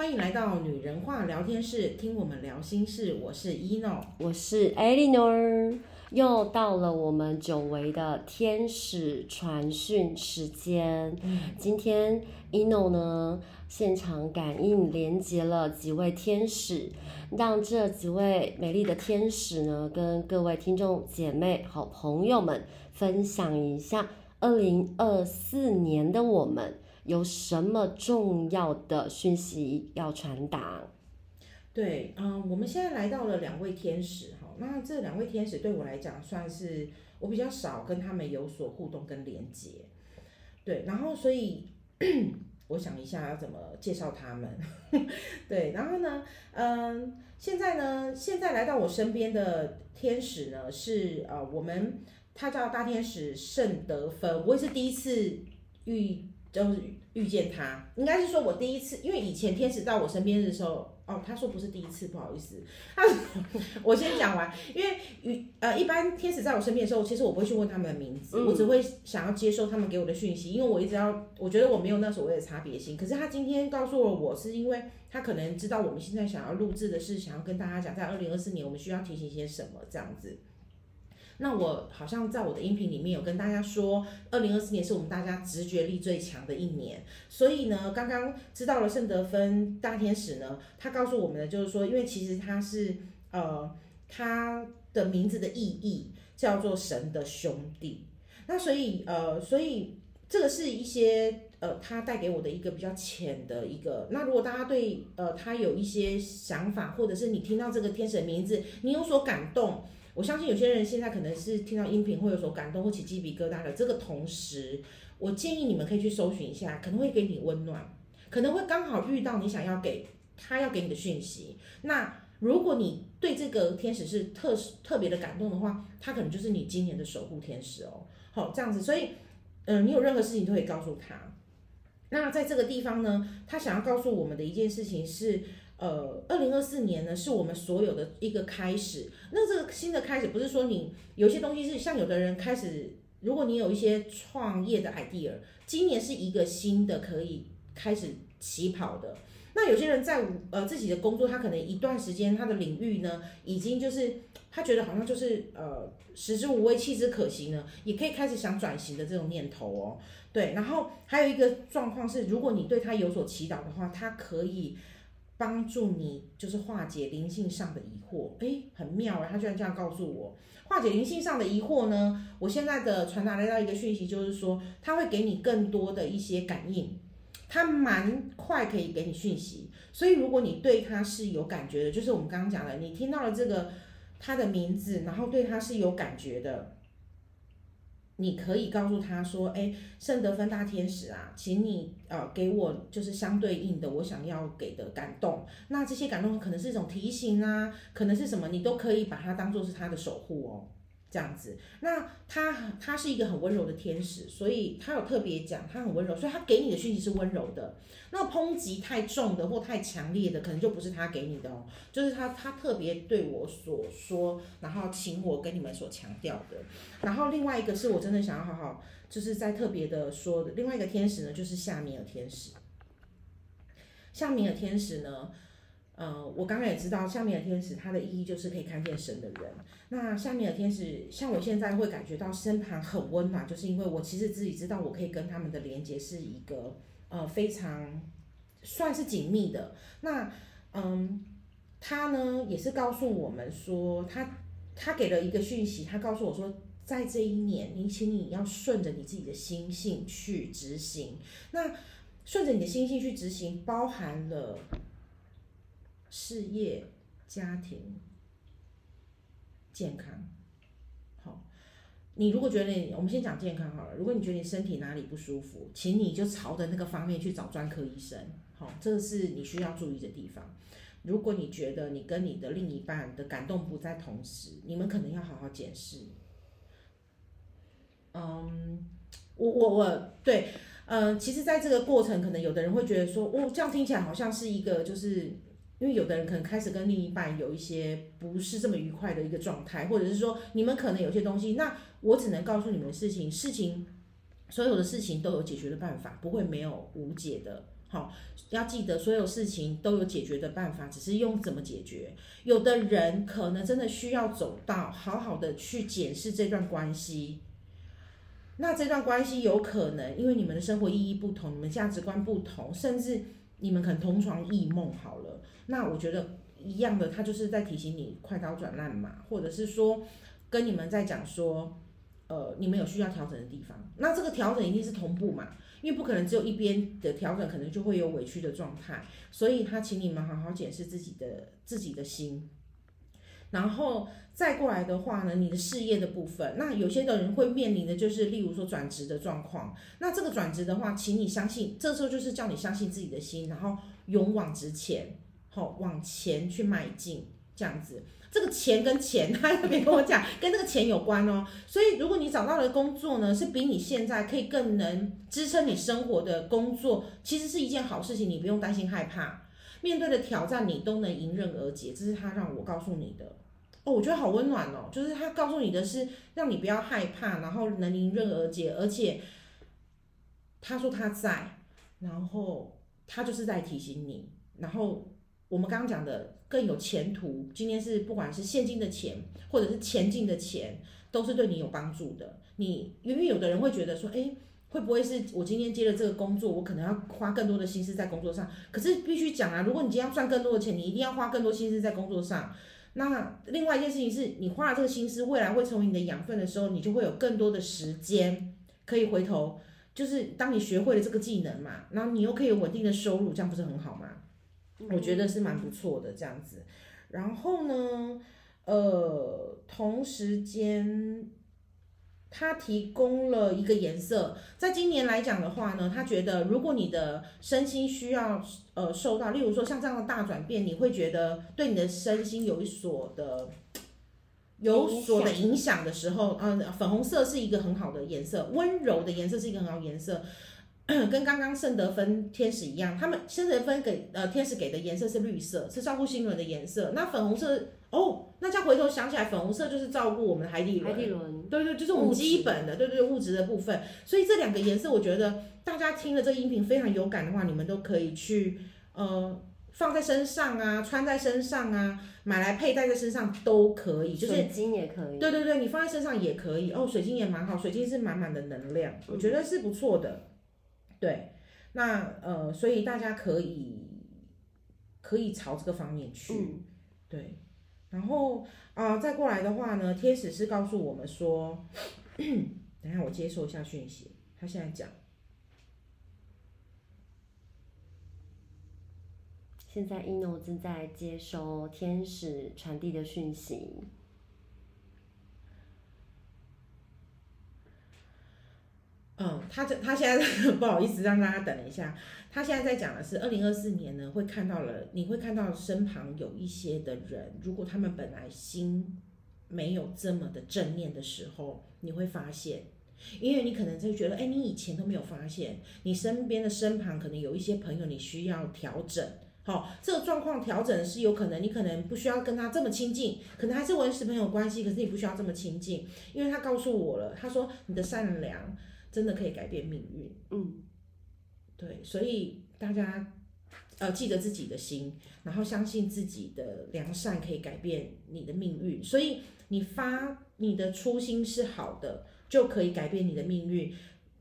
欢迎来到女人话聊天室，听我们聊心事。我是 Eno，我是 Eleanor，又到了我们久违的天使传讯时间。嗯、今天 Eno 呢，现场感应连接了几位天使，让这几位美丽的天使呢，跟各位听众姐妹、好朋友们分享一下二零二四年的我们。有什么重要的讯息要传达？对，嗯，我们现在来到了两位天使哈，那这两位天使对我来讲算是我比较少跟他们有所互动跟连接，对，然后所以 我想一下要怎么介绍他们，对，然后呢，嗯，现在呢，现在来到我身边的天使呢是呃，我们他叫大天使圣德芬，我也是第一次遇。就是遇见他，应该是说我第一次，因为以前天使到我身边的时候，哦，他说不是第一次，不好意思，他 我先讲完，因为与呃一般天使在我身边的时候，其实我不会去问他们的名字，嗯、我只会想要接受他们给我的讯息，因为我一直要，我觉得我没有那所谓的差别性，可是他今天告诉了我，是因为他可能知道我们现在想要录制的是想要跟大家讲，在二零二四年我们需要提醒些什么这样子。那我好像在我的音频里面有跟大家说，二零二四年是我们大家直觉力最强的一年。所以呢，刚刚知道了圣德芬大天使呢，他告诉我们的就是说，因为其实他是呃，他的名字的意义叫做神的兄弟。那所以呃，所以这个是一些呃，他带给我的一个比较浅的一个。那如果大家对呃他有一些想法，或者是你听到这个天使的名字，你有所感动。我相信有些人现在可能是听到音频会有所感动或起鸡皮疙瘩的。这个同时，我建议你们可以去搜寻一下，可能会给你温暖，可能会刚好遇到你想要给他要给你的讯息。那如果你对这个天使是特特别的感动的话，他可能就是你今年的守护天使哦。好，这样子，所以，嗯、你有任何事情都可以告诉他。那在这个地方呢，他想要告诉我们的一件事情是。呃，二零二四年呢，是我们所有的一个开始。那这个新的开始，不是说你有些东西是像有的人开始，如果你有一些创业的 idea，今年是一个新的可以开始起跑的。那有些人在呃自己的工作，他可能一段时间他的领域呢，已经就是他觉得好像就是呃食之无味，弃之可惜呢，也可以开始想转型的这种念头哦。对，然后还有一个状况是，如果你对他有所祈祷的话，他可以。帮助你就是化解灵性上的疑惑，诶，很妙啊！他居然这样告诉我，化解灵性上的疑惑呢。我现在的传达来到一个讯息，就是说他会给你更多的一些感应，他蛮快可以给你讯息。所以如果你对他是有感觉的，就是我们刚刚讲的，你听到了这个他的名字，然后对他是有感觉的。你可以告诉他说：“哎，圣德芬大天使啊，请你呃给我就是相对应的我想要给的感动。那这些感动可能是一种提醒啊，可能是什么，你都可以把它当做是他的守护哦。”这样子，那他他是一个很温柔的天使，所以他有特别讲，他很温柔，所以他给你的讯息是温柔的。那抨击太重的或太强烈的，可能就不是他给你的哦，就是他他特别对我所说，然后请我跟你们所强调的。然后另外一个是我真的想要好好，就是在特别的说的另外一个天使呢，就是夏米尔天使。夏米尔天使呢？呃，我刚刚也知道，下面的天使它的意义就是可以看见神的人。那下面的天使，像我现在会感觉到身旁很温暖，就是因为我其实自己知道，我可以跟他们的连接是一个呃非常算是紧密的。那嗯，他呢也是告诉我们说，他他给了一个讯息，他告诉我说，在这一年，你请你要顺着你自己的心性去执行。那顺着你的心性去执行，包含了。事业、家庭、健康，好。你如果觉得你，我们先讲健康好了。如果你觉得你身体哪里不舒服，请你就朝着那个方面去找专科医生，好，这个是你需要注意的地方。如果你觉得你跟你的另一半的感动不在同时，你们可能要好好检视。嗯，我我我对，嗯，其实在这个过程，可能有的人会觉得说，哦，这样听起来好像是一个就是。因为有的人可能开始跟另一半有一些不是这么愉快的一个状态，或者是说你们可能有些东西，那我只能告诉你们事情，事情所有的事情都有解决的办法，不会没有无解的好，要记得所有事情都有解决的办法，只是用怎么解决。有的人可能真的需要走到好好的去检视这段关系。那这段关系有可能因为你们的生活意义不同，你们价值观不同，甚至你们可能同床异梦。好了，那我觉得一样的，他就是在提醒你快刀斩乱麻，或者是说跟你们在讲说，呃，你们有需要调整的地方。那这个调整一定是同步嘛。因为不可能只有一边的调整，可能就会有委屈的状态，所以他请你们好好检视自己的自己的心，然后再过来的话呢，你的事业的部分，那有些的人会面临的就是，例如说转职的状况，那这个转职的话，请你相信，这时候就是叫你相信自己的心，然后勇往直前，好往前去迈进，这样子。这个钱跟钱，他特别跟我讲，跟这个钱有关哦。所以，如果你找到的工作呢，是比你现在可以更能支撑你生活的工作，其实是一件好事情，你不用担心害怕。面对的挑战，你都能迎刃而解。这是他让我告诉你的哦，我觉得好温暖哦。就是他告诉你的是，让你不要害怕，然后能迎刃而解。而且他说他在，然后他就是在提醒你。然后我们刚刚讲的。更有前途。今天是不管是现金的钱，或者是前进的钱，都是对你有帮助的。你因为有的人会觉得说，诶，会不会是我今天接了这个工作，我可能要花更多的心思在工作上？可是必须讲啊，如果你今天要赚更多的钱，你一定要花更多心思在工作上。那另外一件事情是，你花了这个心思，未来会成为你的养分的时候，你就会有更多的时间可以回头。就是当你学会了这个技能嘛，然后你又可以有稳定的收入，这样不是很好吗？我觉得是蛮不错的这样子，然后呢，呃，同时间，他提供了一个颜色，在今年来讲的话呢，他觉得如果你的身心需要呃受到，例如说像这样的大转变，你会觉得对你的身心有所的有所的影响的时候，嗯、呃，粉红色是一个很好的颜色，温柔的颜色是一个很好的颜色。跟刚刚圣德芬天使一样，他们圣德芬给呃天使给的颜色是绿色，是照顾心轮的颜色。那粉红色哦，那再回头想起来，粉红色就是照顾我们的海底轮。海底轮，对对，就是我们基本的，对对物质的部分。所以这两个颜色，我觉得大家听了这个音频非常有感的话，你们都可以去呃放在身上啊，穿在身上啊，买来佩戴在身上都可以。就是、水晶也可以。对对对，你放在身上也可以哦，水晶也蛮好，水晶是满满的能量，我觉得是不错的。对，那呃，所以大家可以可以朝这个方面去，嗯、对，然后啊、再过来的话呢，天使是告诉我们说，等下我接受一下讯息，他现在讲，现在 Eno 正在接收天使传递的讯息。嗯，他这他现在 不好意思让大家等一下，他现在在讲的是二零二四年呢，会看到了，你会看到身旁有一些的人，如果他们本来心没有这么的正面的时候，你会发现，因为你可能就觉得，哎，你以前都没有发现，你身边的身旁可能有一些朋友，你需要调整，好，这个状况调整是有可能，你可能不需要跟他这么亲近，可能还是维持朋友关系，可是你不需要这么亲近，因为他告诉我了，他说你的善良。真的可以改变命运，嗯，对，所以大家呃记得自己的心，然后相信自己的良善可以改变你的命运。所以你发你的初心是好的，就可以改变你的命运。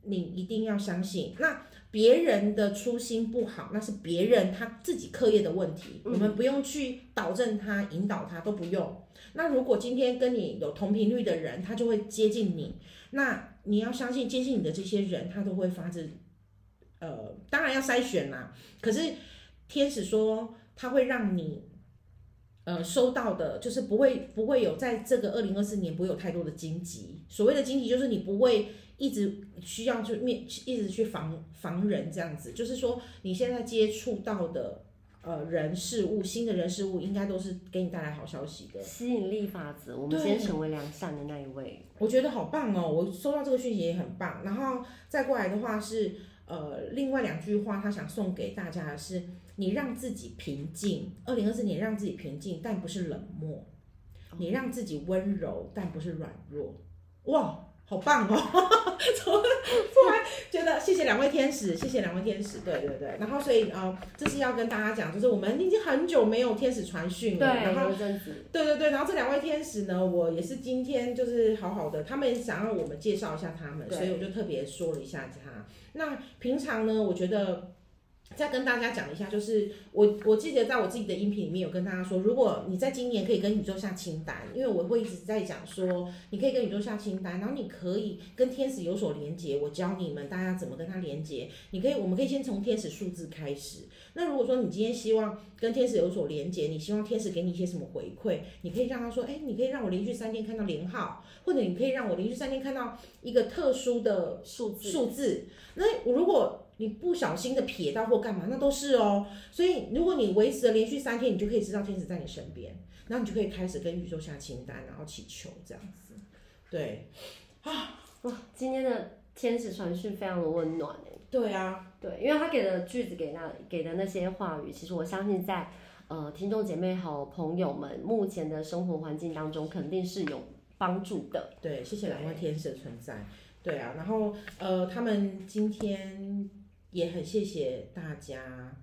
你一定要相信。那别人的初心不好，那是别人他自己课业的问题，我们不用去导正他、引导他，都不用。那如果今天跟你有同频率的人，他就会接近你。那你要相信，接近你的这些人，他都会发自，呃，当然要筛选啦。可是天使说，他会让你，呃，收到的，就是不会不会有在这个二零二四年不会有太多的荆棘。所谓的荆棘，就是你不会一直需要去面，一直去防防人这样子。就是说，你现在接触到的。呃，人事物，新的人事物应该都是给你带来好消息的。吸引力法则，我们先成为良善的那一位。我觉得好棒哦，我收到这个讯息也很棒。然后再过来的话是，呃，另外两句话，他想送给大家的是：你让自己平静，二零二四年让自己平静，但不是冷漠；你让自己温柔，但不是软弱。哇！好棒哦！突然觉得谢谢两位天使，谢谢两位天使，对对对。然后所以呃，这是要跟大家讲，就是我们已经很久没有天使传讯了。对，然后。对对对，然后这两位天使呢，我也是今天就是好好的，他们想让我们介绍一下他们，所以我就特别说了一下他。那平常呢，我觉得。再跟大家讲一下，就是我我记得在我自己的音频里面有跟大家说，如果你在今年可以跟宇宙下清单，因为我会一直在讲说，你可以跟宇宙下清单，然后你可以跟天使有所连接。我教你们大家怎么跟他连接。你可以，我们可以先从天使数字开始。那如果说你今天希望跟天使有所连接，你希望天使给你一些什么回馈，你可以让他说，哎，你可以让我连续三天看到连号，或者你可以让我连续三天看到一个特殊的数字数字。那如果你不小心的撇到或干嘛，那都是哦。所以如果你维持了连续三天，你就可以知道天使在你身边，然后你就可以开始跟宇宙下清单，然后祈求这样子。对，啊，哇，今天的天使传讯非常的温暖哎。对啊，对，因为他给的句子给那给的那些话语，其实我相信在呃听众姐妹好朋友们目前的生活环境当中，肯定是有帮助的。对，谢谢两位天使的存在。对啊，然后呃，他们今天。也很谢谢大家，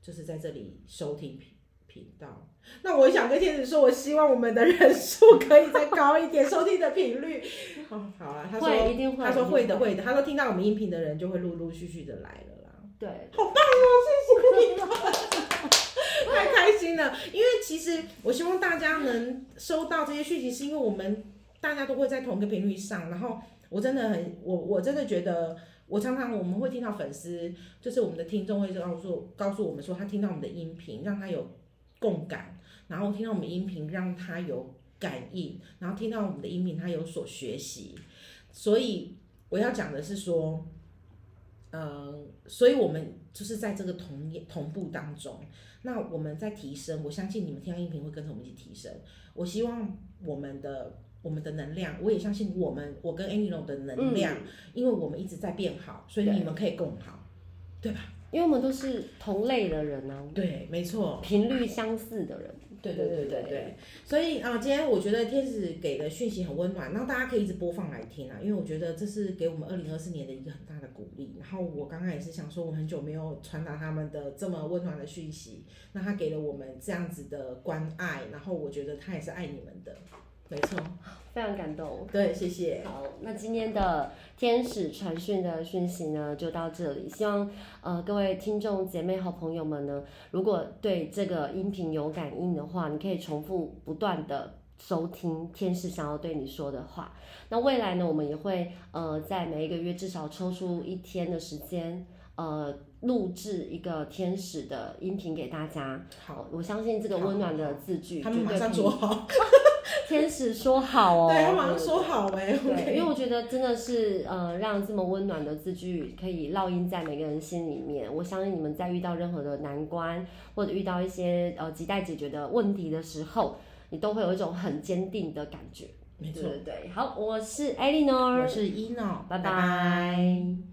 就是在这里收听频频道。那我想跟天使说，我希望我们的人数可以再高一点，收听的频率。哦，好啊，他说会，一定会，他说会的，会的。他说听到我们音频的人就会陆陆续续的来了啦。对，好棒哦，谢谢你们，太开心了。因为其实我希望大家能收到这些讯息，是因为我们大家都会在同一个频率上。然后我真的很，我我真的觉得。我常常我们会听到粉丝，就是我们的听众会告诉告诉我们说，他听到我们的音频让他有共感，然后听到我们音频让他有感应，然后听到我们的音频他有所学习。所以我要讲的是说，呃，所以我们就是在这个同同步当中，那我们在提升，我相信你们听到音频会跟着我们一起提升。我希望我们的。我们的能量，我也相信我们，我跟 Anino 的能量，嗯，因为我们一直在变好，所以你们可以更好，对，对吧？因为我们都是同类的人呢，啊，对，没错，频率相似的人，对对对对对，对。所以啊，今天我觉得天使给的讯息很温暖，然后大家可以一直播放来听啊，因为我觉得这是给我们二零二四年的一个很大的鼓励。然后我刚刚也是想说，我很久没有传达他们的这么温暖的讯息，那他给了我们这样子的关爱，然后我觉得他也是爱你们的。没错，非常感动。对，谢谢。好，那今天的天使传讯的讯息呢，就到这里。希望呃各位听众姐妹好朋友们呢，如果对这个音频有感应的话，你可以重复不断的收听天使想要对你说的话。那未来呢，我们也会呃在每一个月至少抽出一天的时间，呃录制一个天使的音频给大家。好，我相信这个温暖的字句，他们马上做好。天使说好哦，对，他马上说好哎，对，因为我觉得真的是呃，让这么温暖的字句可以烙印在每个人心里面。我相信你们在遇到任何的难关或者遇到一些呃亟待解决的问题的时候，你都会有一种很坚定的感觉。没错，对对对。好，我是 Eleanor，我是 Eno，拜拜。